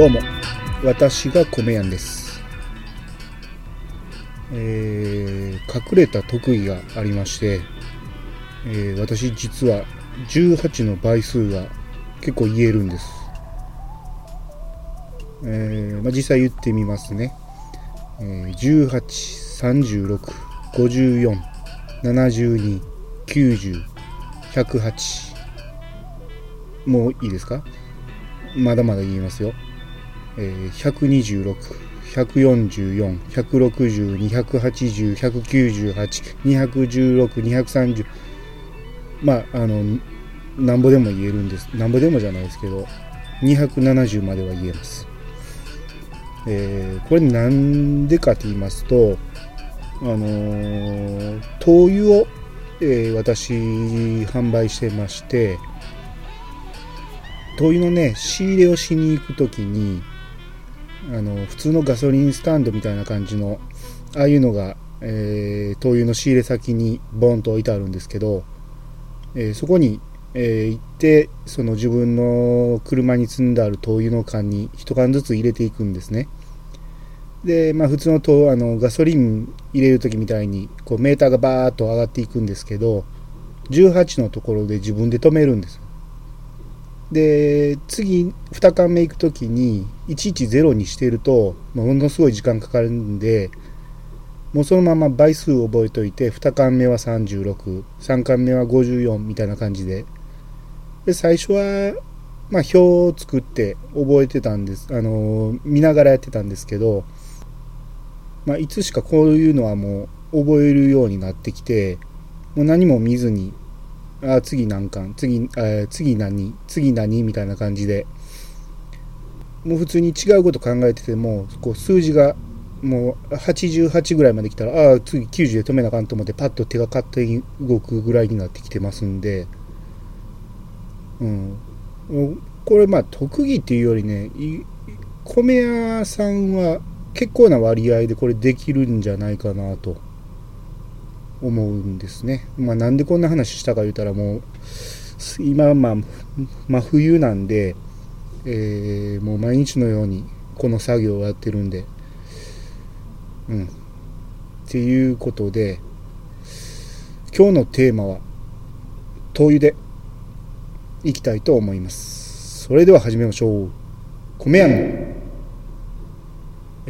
どうも。私が米やんです。えー、隠れた特技がありまして、えー、私実は18の倍数が結構言えるんです、えーまあ、実際言ってみますね、えー、18、36、54、72、90、108もういいですか？まだまだ言いますよ。えー、126、144、160、280、198、216、230。まあ、あの、なんぼでも言えるんです。なんぼでもじゃないですけど、270までは言えます。えー、これなんでかと言いますと、あのー、灯油を、えー、私販売してまして、灯油のね仕入れをしに行く時にあの普通のガソリンスタンドみたいな感じのああいうのが、えー、灯油の仕入れ先にボンと置いてあるんですけど、えー、そこに、えー、行ってその自分の車に積んである灯油の缶に1缶ずつ入れていくんですね。で、まあ、普通の灯あのガソリン入れる時みたいにこうメーターがバーッと上がっていくんですけど18のところで自分で止めるんですで次2巻目行く時に110にしてるとものすごい時間かかるんでもうそのまま倍数覚えといて2巻目は363巻目は54みたいな感じで。で最初は、まあ、表を作って覚えてたんですあの見ながらやってたんですけど、まあ、いつしかこういうのはもう覚えるようになってきてもう何も見ずにあ次何巻？次あ次何？次何？みたいな感じで。もう普通に違うこと考えててもこう数字がもう88ぐらいまで来たらああ次90で止めなあかんと思ってパッと手が勝手に動くぐらいになってきてますんで。うん。これまあ特技っていうよりね米屋さんは結構な割合でこれできるんじゃないかなと。思うんですね。まあ、なんでこんな話したか言うたらもう今まあ真冬なんで、えー、もう毎日のようにこの作業をやってるんでうん。っていうことで今日のテーマは灯油でいきたいと思います。それでは始めましょう。米屋の違う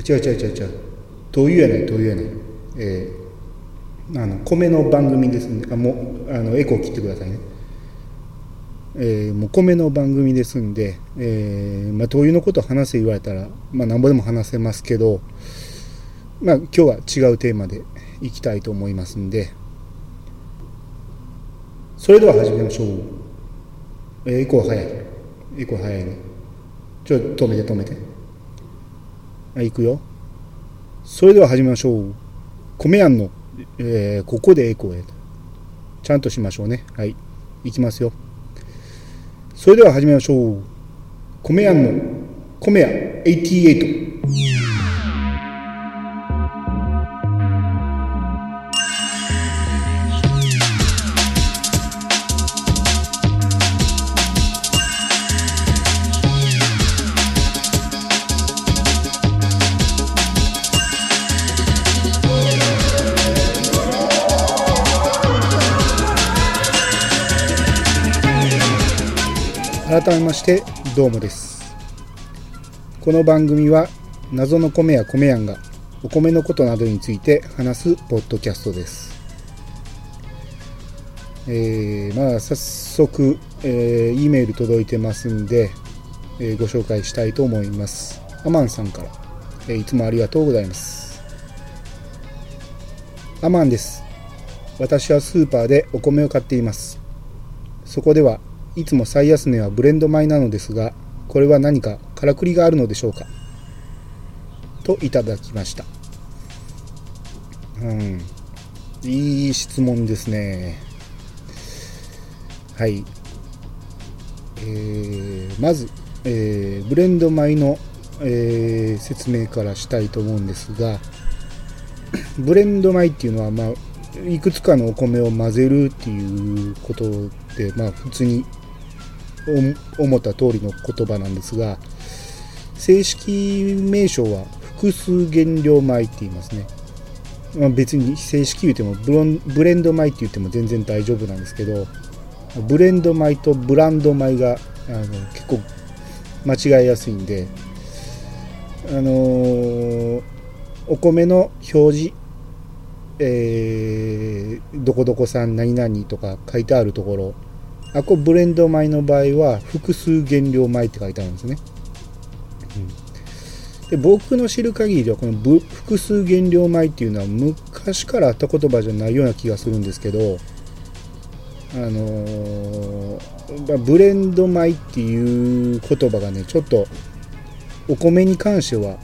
違う違う違う。灯油やない灯油やないえーあの米の番組ですんであもうあのエコー切ってくださいね、えー、もう米の番組ですんで、えーまあ、灯油のこと話せ言われたら、まあ、なんぼでも話せますけど、まあ、今日は違うテーマでいきたいと思いますんでそれでは始めましょう、えー、エコー早い。エコー早いね。ちょっと止めて止めて。はい行くよ。それでは始めましょう。米やんのえー、ここでエコーへちゃんとしましょうね。はい。いきますよ。それでは始めましょう。米屋の米屋88改めましてどうもです。この番組は謎の米や米やんがお米のことなどについて話すポッドキャストです。えー、まあ早速、えー、E メール届いてますんで、えー、ご紹介したいと思います。アマンさんから、えー、いつもありがとうございます。アマンです。私はスーパーでお米を買っています。そこではいつも最安値はブレンド米なのですがこれは何かからくりがあるのでしょうか？といただきました。うん。いい質問ですね。はい。えー、まず、えー、ブレンド米の、えー、説明からしたいと思うんですが ブレンド米っていうのは、まあ、いくつかのお米を混ぜるっていうことで、まあ、普通に思った通りの言葉なんですが正式名称は複数原料米って言いますね、まあ、別に正式言うてもブロンブレンド米って言っても全然大丈夫なんですけどブレンド米とブランド米があの結構間違いやすいんであのー、お米の表示えー、どこどこさん何々とか書いてあるところあこブレンド米の場合は複数原料米って書いてあるんですね、うん、で僕の知る限りではこの複数原料米っていうのは昔からあった言葉じゃないような気がするんですけどあのー、ブレンド米っていう言葉がねちょっとお米に関しては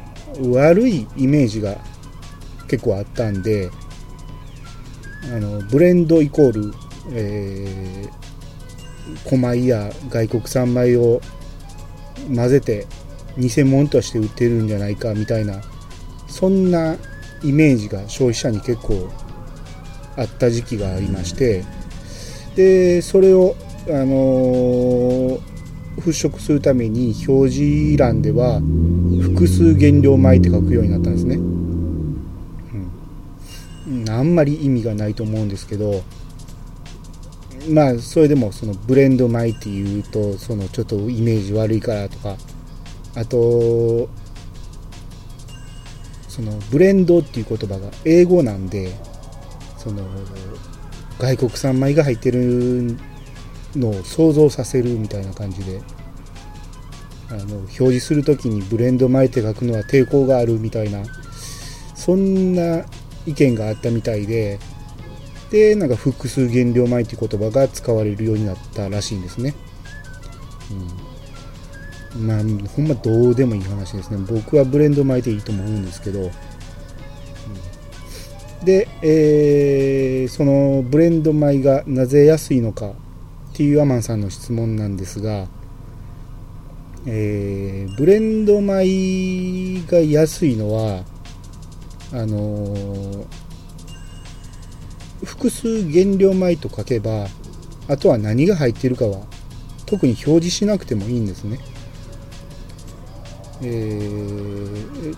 悪いイメージが結構あったんであのブレンドイコール、えー、小米や外国産米を混ぜて偽物として売ってるんじゃないかみたいなそんなイメージが消費者に結構あった時期がありましてでそれを、あのー、払拭するために表示欄では複数原料米って書くようになったんですね。うんあんまり意味がないと思うんですけどまあそれでもそのブレンド米っていうとそのちょっとイメージ悪いからとかあとそのブレンドっていう言葉が英語なんでその外国産米が入ってるのを想像させるみたいな感じであの表示する時にブレンド米って書くのは抵抗があるみたいなそんな意見があったみたいででなんか複数原料米っていう言葉が使われるようになったらしいんですね、うん、まあほんまどうでもいい話ですね。僕はブレンド米でいいと思うんですけど、うん、で、えー、そのブレンド米がなぜ安いのかっていうアマンさんの質問なんですがえー、ブレンド米が安いのはあのー、複数原料米と書けばあとは何が入っているかは特に表示しなくてもいいんですね。えー、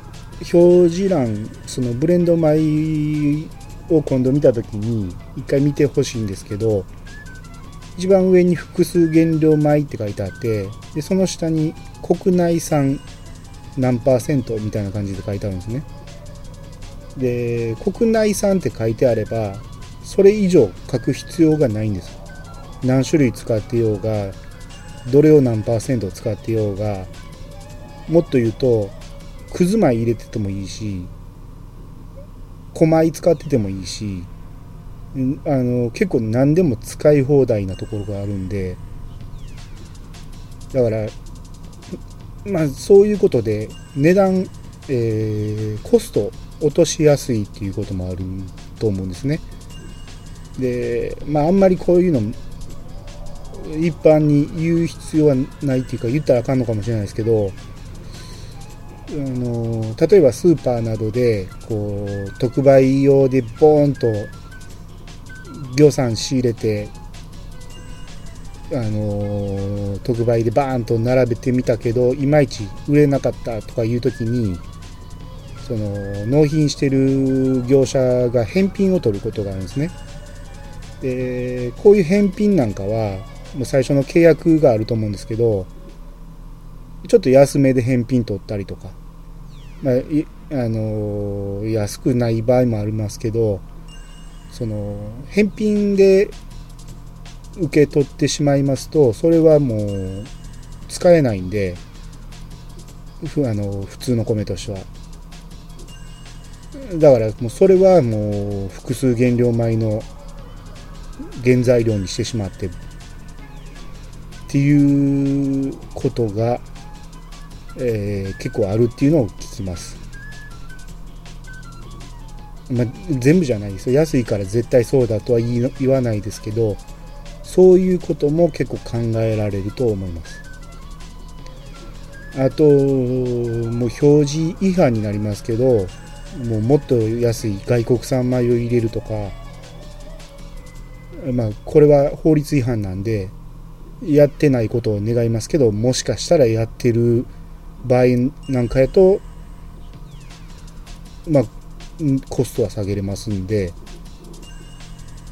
表示欄そのブレンド米を今度見た時に一回見てほしいんですけど一番上に複数原料米って書いてあってでその下に国内産何パーセントみたいな感じで書いてあるんですね。で国内産って書いてあればそれ以上書く必要がないんです何種類使ってようがどれを何パーセント使ってようがもっと言うとくず米入れててもいいし小米使っててもいいしあの結構何でも使い放題なところがあるんでだからまあそういうことで値段、えー、コスト落としやすいっていうこともあると思うんですね。でまああんまりこういうの一般に言う必要はないっていうか言ったらあかんのかもしれないですけどあの例えばスーパーなどでこう特売用でボーンと予算仕入れてあの特売でバーンと並べてみたけどいまいち売れなかったとかいう時にその納品してる業者が返品を取ることがあるんですね。でこういう返品なんかはもう最初の契約があると思うんですけどちょっと安めで返品取ったりとか、まあ、あの安くない場合もありますけどその返品で受け取ってしまいますとそれはもう使えないんでふあの普通の米としては。だからもうそれはもう複数原料米の原材料にしてしまってっていうことが、えー、結構あるっていうのを聞きます。まあ、全部じゃないですよ安いから絶対そうだとは言わないですけどそういうことも結構考えられると思いますあともう表示違反になりますけどもうもっと安い外国産米を入れるとか、まあ、これは法律違反なんで、やってないことを願いますけど、もしかしたらやってる場合なんかやと、まあ、コストは下げれますんで、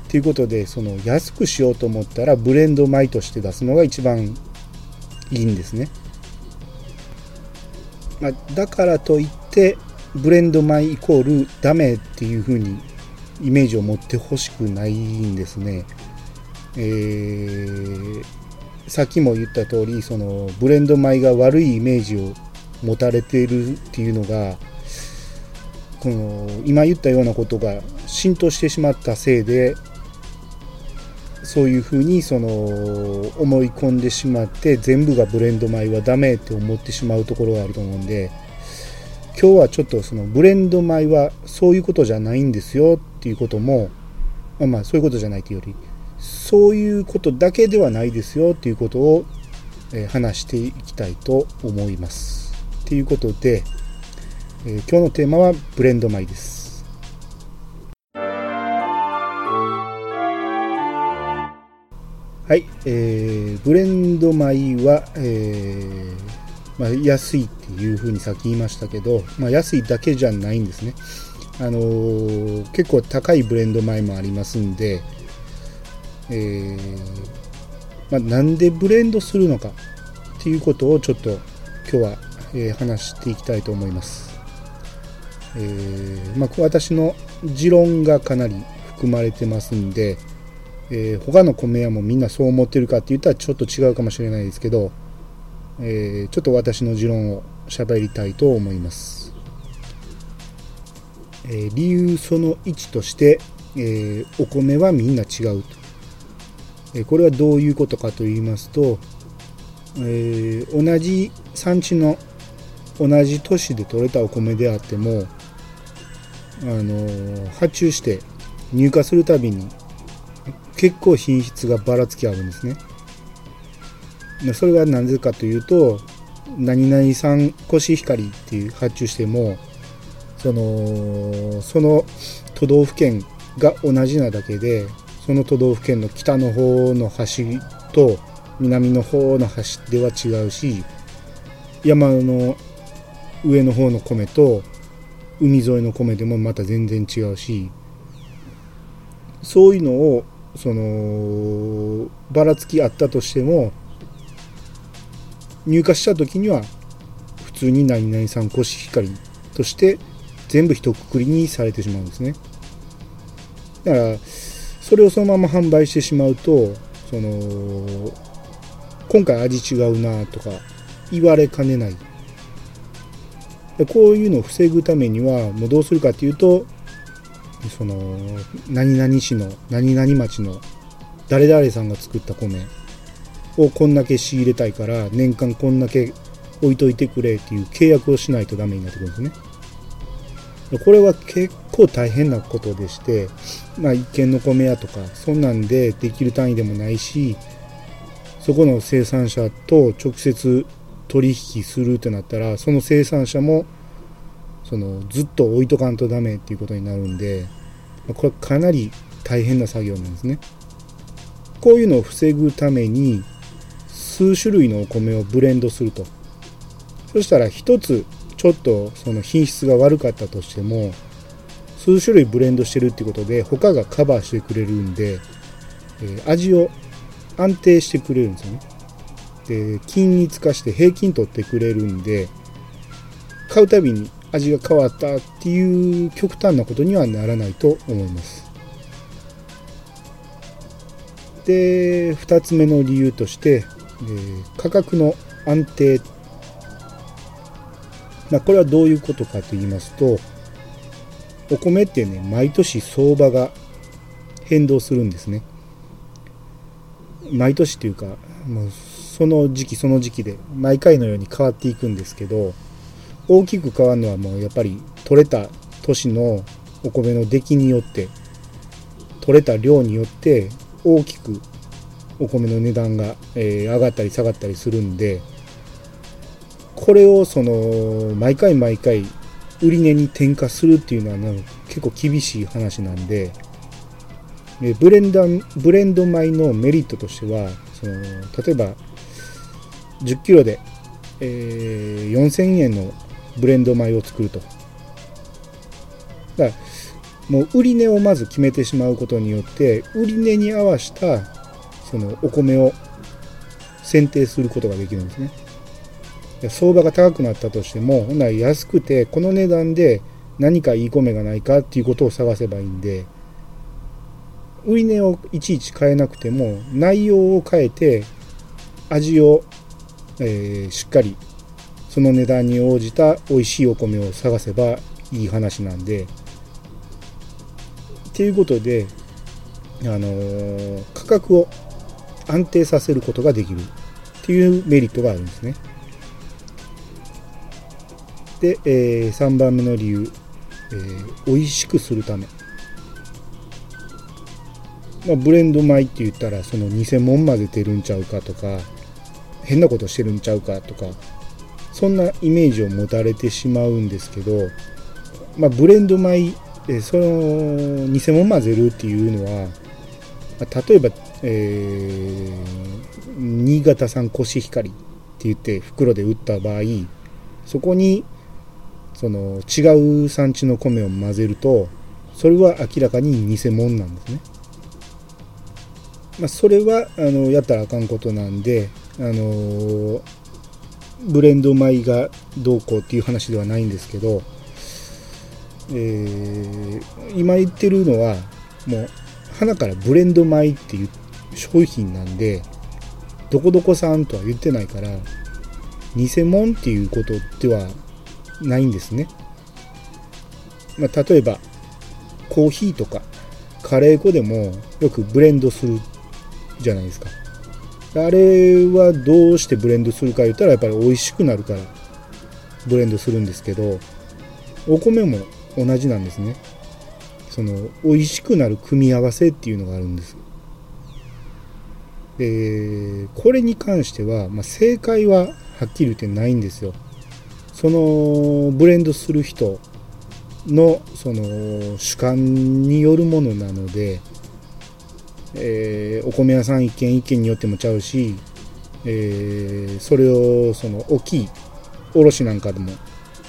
ということで、その安くしようと思ったらブレンド米として出すのが一番いいんですね。まあ、だからといってブレンド米イコールダメっていう風にイメージを持ってほしくないんですね。えー、さっきも言った通りそのブレンド米が悪いイメージを持たれているっていうのがこの今言ったようなことが浸透してしまったせいでそういうふうにその思い込んでしまって全部がブレンド米はダメって思ってしまうところがあると思うんで今日はちょっとそのブレンド米はそういうことじゃないんですよていうこともまあまあそういうことじゃないというよりそういうことだけではないですよっていうことを、え話していきたいと思います。ということで、えー、今日のテーマはブレンド米です。はい、えー、ブレンド米は、えーまあ、安いっていうふうにさっき言いましたけど、まあ、安いだけじゃないんですね。あのー、結構高いブレンド米もありますんで、えーまあ、なんでブレンドするのかっていうことをちょっと今日は、えー、話していきたいと思います。えーまあ、私の持論がかなり含まれてますんで、えー、他の米屋もみんなそう思ってるかって言ったらちょっと違うかもしれないですけど、えー、ちょっと私の持論を喋りたいと思います。え、理由その1として、えお米はみんな違うと。えこれはどういうことかと言いますと、え同じ産地の同じ都市で採れたお米であっても、あの発注して入荷するたびに結構品質がばらつきあるんですね。それはなぜかというと何々産コシヒカリっていう発注してもそのその都道府県が同じなだけでその都道府県の北の方の端と南の方の端では違うし山の上の方の米と海沿いの米でもまた全然違うしそういうのをそのばらつきあったとしても入荷した時には普通に何々さんコシヒカリとして全部一括りにされてしまうんですねだからそれをそのまま販売してしまうとその今回味違うなとか言われかねないこういうのを防ぐためにはもうどうするかっていうとその何々市の何々町の誰々さんが作った米をこんだけ仕入れたいから年間こんだけ置いといてくれっていう契約をしないとダメになってくるんですね。これは結構大変なことでして、まあ一軒の米屋とかそんなんでできる単位でもないし、そこの生産者と直接取引するってなったら、その生産者もそのずっと置いとかんとダメっていうことになるんでこれかなり大変な作業なんですね。こういうのを防ぐために数種類のお米をブレンドすると。そしたら一つちょっとその品質が悪かったとしても数種類ブレンドしてるっていうことで他がカバーしてくれるんで、えー、味を安定してくれるんですよねで均一化して平均取ってくれるんで買うたびに味が変わったっていう極端なことにはならないと思います。で2つ目の理由として、えー、価格の安定、まあ、これはどういうことかと言いますとお米ってね毎年相場が変動するんですね。毎年っていうかもうその時期その時期で毎回のように変わっていくんですけど大きく変わるのはもうやっぱり取れた年のお米の出来によって取れた量によって大きくお米の値段が、えー、上がったり下がったりするんでこれをその毎回毎回売値に転嫁するっていうのは結構厳しい話なんでブレンダブレンド米のメリットとしてはその例えば10キロでえー、4000円のブレンド米を作ると。だからもう売り値をまず決めてしまうことによって売り値に合わせたそのお米を選定することができるんですね。相場が高くなったとしても、ほんなら安くて、この値段で何かいい米がないかっていうことを探せばいいんで、売り値をいちいち変えなくても、内容を変えて、味を、えー、しっかり、その値段に応じた美味しいお米を探せばいい話なんで、っていうことで、あのー、価格を安定させることができるっていうメリットがあるんですね。で、えー、3番目の理由、えー、美味しくするため。まあ、ブレンド米って言ったらその偽物混ぜてるんちゃうかとか変なことしてるんちゃうかとかそんなイメージを持たれてしまうんですけど、まあ、ブレンド米えその偽物混ぜるっていうのは、まあ、例えば、えー、新潟産コシヒカリって言って袋で売った場合そこにその違う産地の米を混ぜるとそれは明らかに偽物なんですね。まあ、それはあのやったらあかんことなんで、あのブレンド米がどうこうっていう話ではないんですけど、えー、今言ってるのはもう花からブレンド米っていう商品なんでどこどこさんとは言ってないから偽物っていうことではないんですね。まあ、例えばコーヒーとかカレー粉でもよくブレンドするじゃないですか。あれはどうしてブレンドするか言ったらやっぱり美味しくなるからブレンドするんですけどお米も同じなんですね。その美味しくなる組み合わせっていうのがあるんです。でこれに関しては、まあ、正解ははっきり言ってないんですよ。そのブレンドする人のその主観によるものなので、えー、お米屋さん一軒一軒によってもちゃうし、えー、それをその大きい卸なんかでも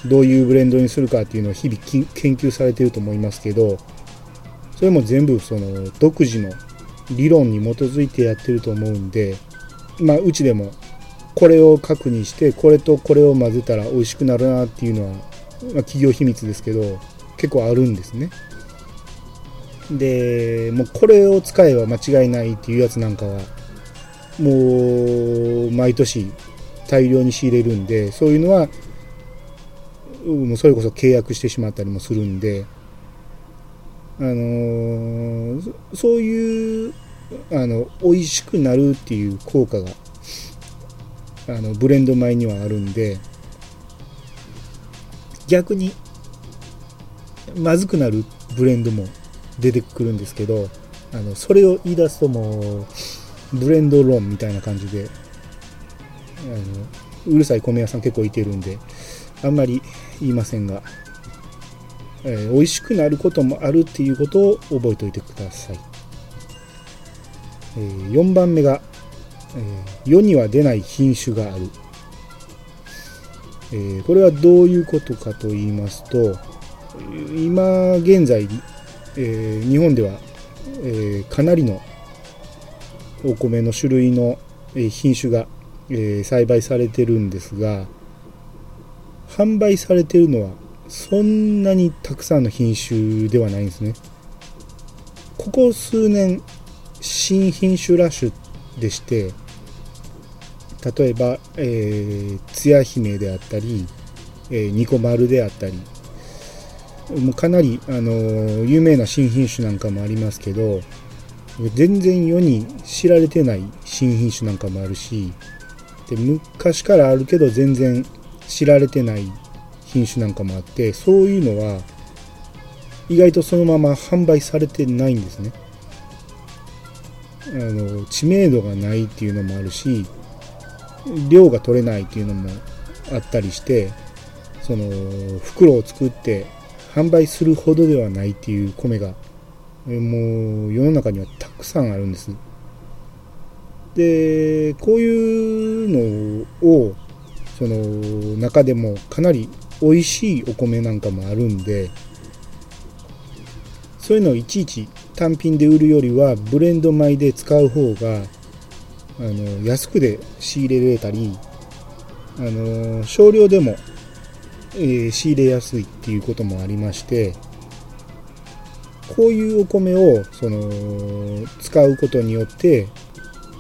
どういうブレンドにするかっていうのを日々研究されてると思いますけどそれも全部その独自の理論に基づいてやってると思うんでまあうちでもこれを確認してこれとこれを混ぜたら美味しくなるなっていうのは、まあ、企業秘密ですけど結構あるんですね。でもうこれを使えば間違いないっていうやつなんかはもう毎年大量に仕入れるんでそういうのはもうそれこそ契約してしまったりもするんであのー、そういうあの美味しくなるっていう効果があのブレンド米にはあるんで逆にまずくなるブレンドも出てくるんですけどあのそれを言い出すともうブレンド論みたいな感じであのうるさい米屋さん結構いてるんであんまり言いませんが、えー、美味しくなることもあるっていうことを覚えておいてください、えー、4番目がえ世には出ない品種がある、えこれはどういうことかと言いますと今現在、え日本では、えかなりのお米の種類の品種が、え栽培されてるんですが販売されてるのはそんなにたくさんの品種ではないんですね。ここ数年新品種ラッシュでして例えば、えー、つや姫であったり、えー、ニコ丸であったりもうかなり、あのー、有名な新品種なんかもありますけど全然世に知られてない新品種なんかもあるしで昔からあるけど全然知られてない品種なんかもあってそういうのは意外とそのまま販売されてないんですね。あの知名度がないっていうのもあるし量が取れないっていうのもあったりしてその袋を作って販売するほどではないっていう米がもう世の中にはたくさんあるんです。でこういうのをその中でもかなり美味しいお米なんかもあるんでそういうのをいちいち単品で売るよりはブレンド米で使う方があの安くで仕入れれたりあの少量でも、えー、仕入れやすいっていうこともありましてこういうお米をその使うことによって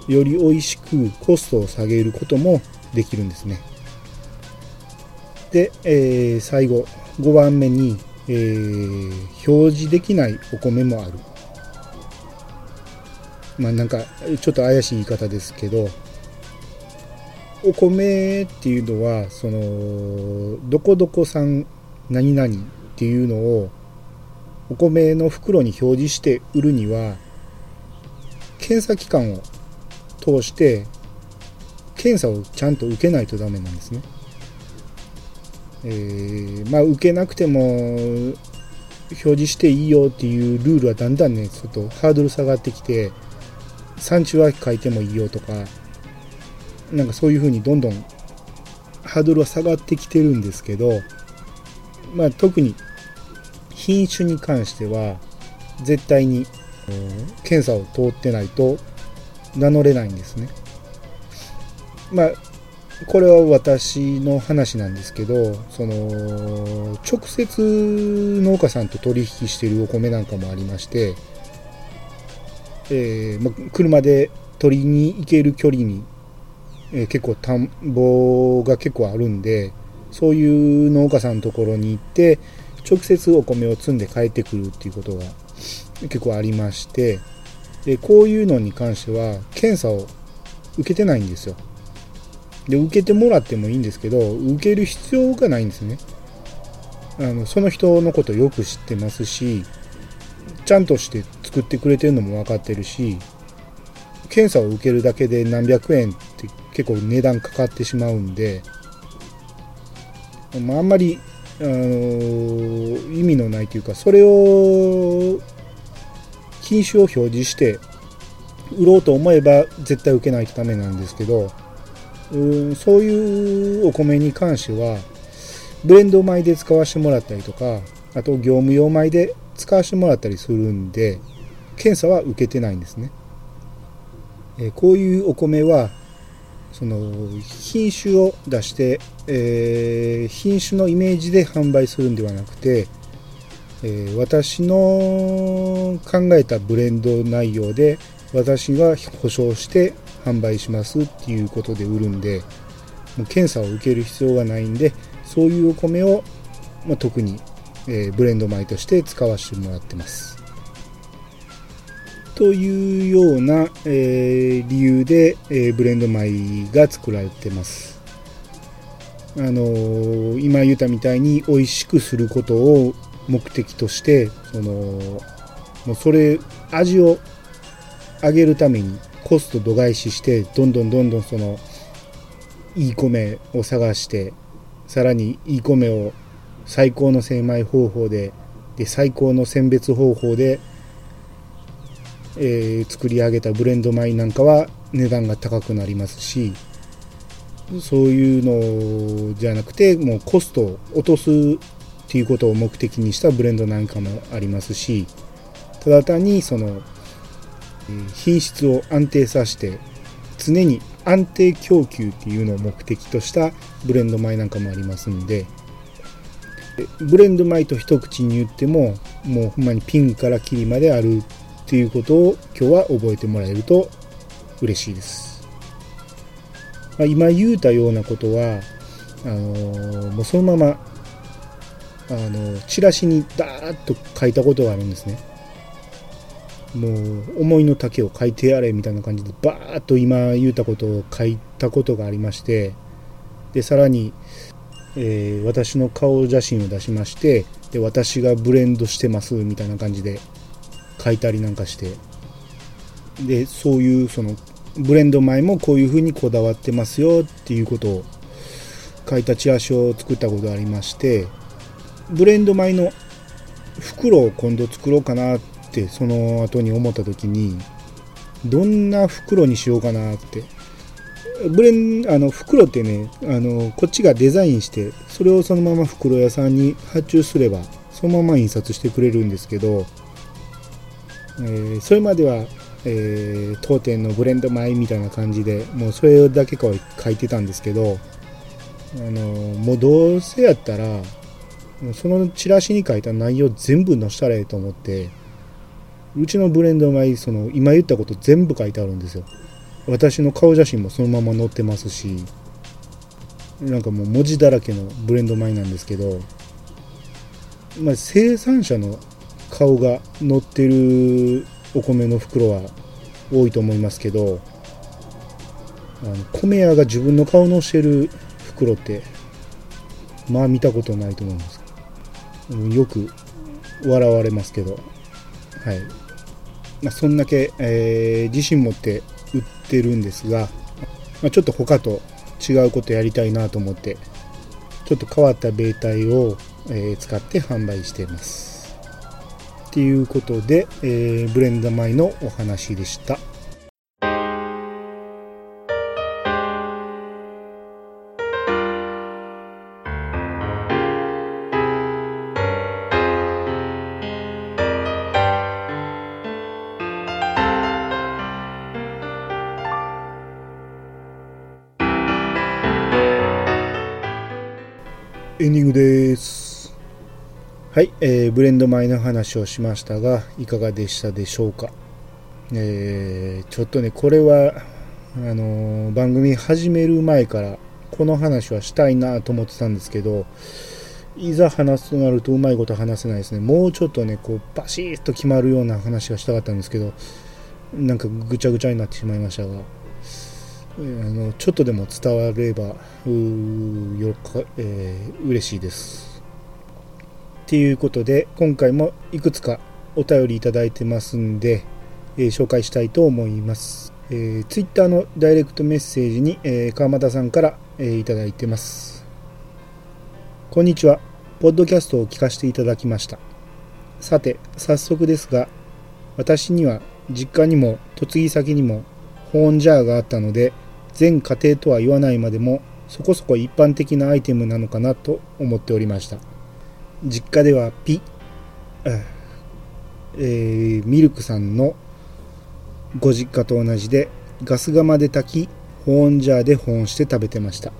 より美味しくコストを下げることもできるんですね。で、えー、最後5番目に、えー、表示できないお米もある。まあなんかちょっと怪しい言い方ですけどお米っていうのはそのどこどこ産何々っていうのをお米の袋に表示して売るには検査機関を通して検査をちゃんと受けないとダメなんですね。えー、まあ受けなくても表示していいよっていうルールはだんだんねちょっとハードル下がってきて産地は書いてもいいよとかなんかそういう風にどんどんハードルは下がってきてるんですけどまあ特に品種に関しては絶対に検査を通ってないと名乗れないんですね。まあこれは私の話なんですけどその直接農家さんと取引してるお米なんかもありまして、えーま、車で取りに行ける距離に、えー、結構田んぼが結構あるんでそういう農家さんのところに行って直接お米を積んで帰ってくるっていうことが結構ありましてでこういうのに関しては検査を受けてないんですよ。で受けてもらってもいいんですけど受ける必要がないんですね。あのその人のことよく知ってますしちゃんとして作ってくれてるのも分かってるし検査を受けるだけで何百円って結構値段かかってしまうんで、まあ、あんまり、あのー、意味のないというかそれを品種を表示して売ろうと思えば絶対受けないとダメなんですけどうんそういうお米に関してはブレンド米で使わせてもらったりとかあと業務用米で使わせてもらったりするんで検査は受けてないんですね、えこういうお米はその品種を出して、えー、品種のイメージで販売するんではなくて、えー、私の考えたブレンド内容で私が保証して販売しますっていうことで売るんでもう検査を受ける必要がないんでそういうお米を、まあ、特に、えー、ブレンド米として使わせてもらってます。というような、えー、理由で、えー、ブレンド米が作られてます。あのー、今言ったみたいに美味しくすることを目的としてそのもうそれ味を上げるためにコスト度外視してどんどんどんどんそのいい米を探してさらにいい米を最高の精米方法でで最高の選別方法で、えー、作り上げたブレンド米なんかは値段が高くなりますしそういうのじゃなくてもうコストを落とすっていうことを目的にしたブレンドなんかもありますしただ単にその品質を安定させて常に安定供給っていうのを目的としたブレンド米なんかもありますんでブレンド米と一口に言ってももうほんまにピンからキリまであるっていうことを今日は覚えてもらえると嬉しいです、まあ、今言うたようなことはあのー、もうそのままあのチラシにダーッと書いたことがあるんですね。もう思いの丈を書いてやれみたいな感じでバーッと今言うたことを書いたことがありましてでさらに、えー、私の顔写真を出しましてで私がブレンドしてますみたいな感じで書いたりなんかして。でそういうそのブレンド米もこういう風にこだわってますよっていうことを書いたチラシを作ったことがありましてブレンド米の袋を今度作ろうかなってその後に思った時にどんな袋にしようかなってブレンあの袋ってねあのこっちがデザインしてそれをそのまま袋屋さんに発注すればそのまま印刷してくれるんですけど、えー、それまでは、えー、当店のブレンド米みたいな感じでもうそれだけか書いてたんですけどあのもうどうせやったらそのチラシに書いた内容全部載せたらええと思ってうちのブレンド米その今言ったこと全部書いてあるんですよ。私の顔写真もそのまま載ってますしなんかもう文字だらけのブレンド米なんですけど、まあ、生産者の顔が載ってるお米の袋は多いと思いますけどあの米屋が自分の顔のしてる袋ってまあ見たことないと思います。よく笑われますけど。はい。まあ、そんだけ、えー、自信持ってってるんですが、まあ、ちょっと他と違うことやりたいなと思ってちょっと変わった米体を、えー、使って販売していますということで、えー、ブレンダ米のお話でした。はい、えー、ブレンド米の話をしましたが、いかがでしたでしょうか？えー、ちょっとね、これは、あのー、番組始める前から、この話はしたいなと思ってたんですけど、いざ話すとなるとうまいこと話せないですね。もうちょっとね、こう、バシッと決まるような話がしたかったんですけど、なんかぐちゃぐちゃになってしまいましたが、あのちょっとでも伝わればうよか、えー、嬉しいです。ということで今回もいくつかお便りいただいてますんで、えー、紹介したいと思います。えー、Twitter のダイレクトメッセージに、えー、川又さんから、えー、いただいてます。こんにちは。ポッドキャストを聞かせていただきました。さて、早速ですが、私には実家にも嫁ぎ先にも保温ジャーがあったので、全家庭とは言わないまでもそこそこ一般的なアイテムなのかなと思っておりました実家ではピ、えー、ミルクさんのご実家と同じでガス釜で炊き保温ジャーで保温して食べてました。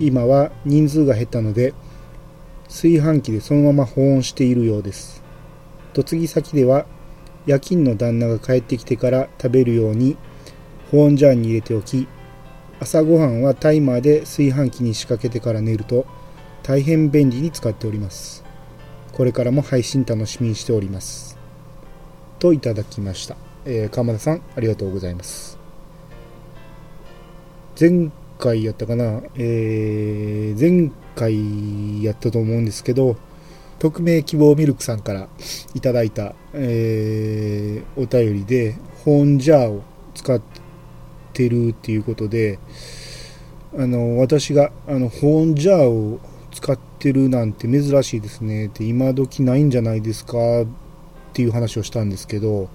今は人数が減ったので炊飯器でそのまま保温しているようです。嫁ぎ先では夜勤の旦那が帰ってきてから食べるように保温ジャーに入れておき朝ごはんはタイマーで炊飯器に仕掛けてから寝ると大変便利に使っております。これからも配信楽しみにしております。といただきました、えー、鎌田さんありがとうございます。前回やったかな、えー、前回やったと思うんですけど匿名希望ミルクさんからいただいた、えー、お便りで保温ジャーを使ってるっていうことであの私があの保温ジャーを使ってるなんて珍しいですね。って今時ないんじゃないですか。っていう話をしたんですけど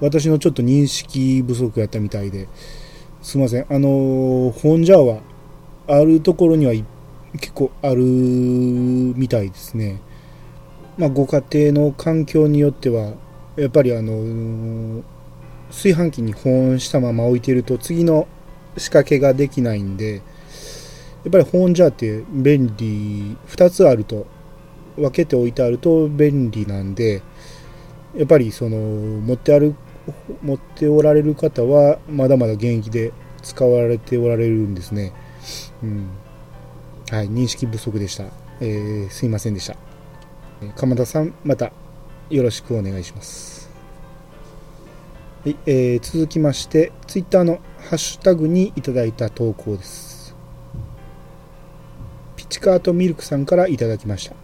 私のちょっと認識不足やったみたいですいません。あの保温ジャーはあるところには結構あるみたいですね。まあご家庭の環境によってはやっぱりあの炊飯器に保温したまま置いてると次の仕掛けができないんでやっぱり保温ジャーって便利2つあると分けておいてあると便利なんでやっぱりその持ってある持っておられる方はまだまだ現役で使われておられるんですね。うん。はい、認識不足でした。えー、すいませんでした。鎌田さん、またよろしくお願いします。はい、えー、続きまして、ツイッターのハッシュタグにいただいた投稿です。ピチカートミルクさんからいただきました。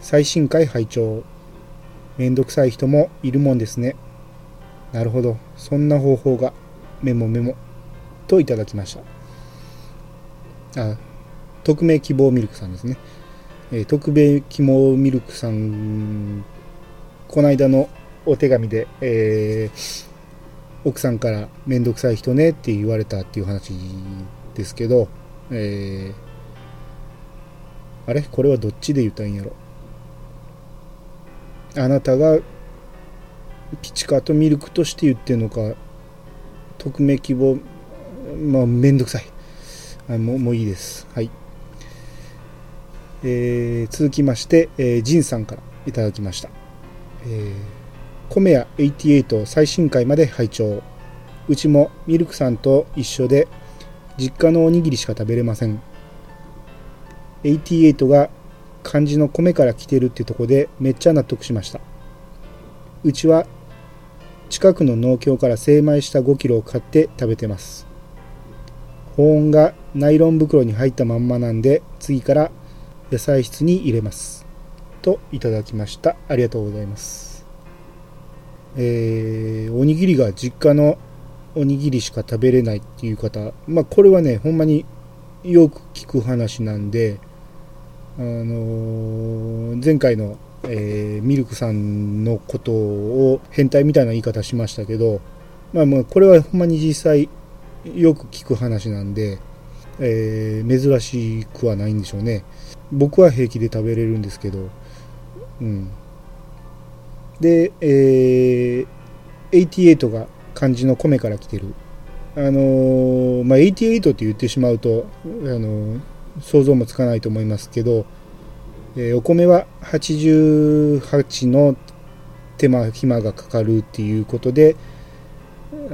最新回拝聴めんどくさい人もいるもんですね。なるほど。そんな方法が、メモメモ。といただきました。あ、匿名希望ミルクさんですね。えー、匿名希望ミルクさん、この間のお手紙で、えー、奥さんからめんどくさい人ねって言われたっていう話ですけど、えー、あれ？これはどっちで言ったんやろ？あなたがピチカートミルクとして言ってんのか？匿名希望？まあめんどくさい。あもうもういいです。はい。えー、続きまして、えー、ジンさんからいただきました、えー、米屋88最新回まで拝聴。うちもミルクさんと一緒で実家のおにぎりしか食べれません。88が漢字の米から来てるってとこでめっちゃ納得しました。うちは近くの農協から精米した5キロを買って食べてます。保温がナイロン袋に入ったまんまなんで次から野菜室に入れます。といただきました。ありがとうございます。えー、おにぎりが実家のおにぎりしか食べれないっていう方。まあこれはねほんまによく聞く話なんであの、前回のえー、ミルクさんのことを変態みたいな言い方しましたけど、まあ、まあこれはほんまに実際よく聞く話なんで、えー、珍しくはないんでしょうね。僕は平気で食べれるんですけどうん。で、えー、88が漢字の米から来てる。あのー、まあ、88って言ってしまうと、あのー、想像もつかないと思いますけどえー、お米は88の手間暇がかかるっていうことで、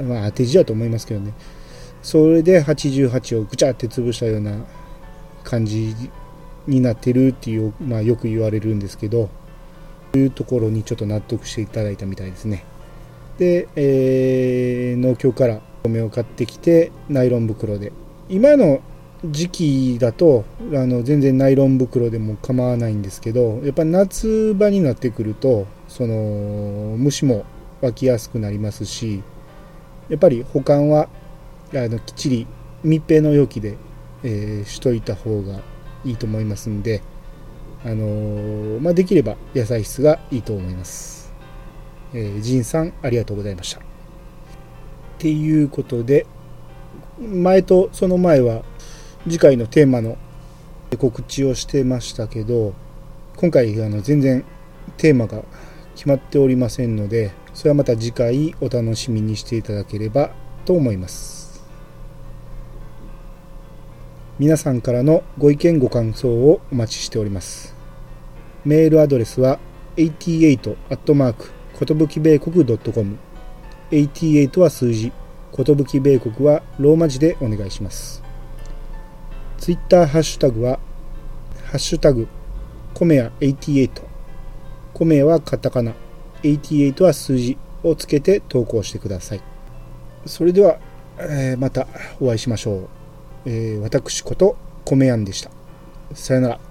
まあ当て字だと思いますけどね。それで88をぐちゃって潰したような感じになってるっていう、まあ、よく言われるんですけどそういうところにちょっと納得していただいたみたいですね。で、えー、農協からお米を買ってきてナイロン袋で。今の時期だとあの全然ナイロン袋でも構わないんですけどやっぱ夏場になってくるとその虫も湧きやすくなりますしやっぱり保管はあのきっちり密閉の容器で、えー、しといた方がいいと思いますんで、あのー、まあ、できれば野菜室がいいと思います。えー、ジンさんありがとうございました。っていうことで前とその前は次回のテーマの告知をしてましたけど今回あの全然テーマが決まっておりませんのでそれはまた次回お楽しみにしていただければと思います。皆さんからのご意見ご感想をお待ちしております。メールアドレスは88アットマークことぶき米国 .com 88は数字。ことぶき米国はローマ字でお願いします。ツイッターハッシュタグは、ハッシュタグ、コメヤ88。コメヤはカタカナ、88は数字をつけて投稿してください。それでは、えー、またお会いしましょう。えー、私こと、コメヤンでした。さよなら。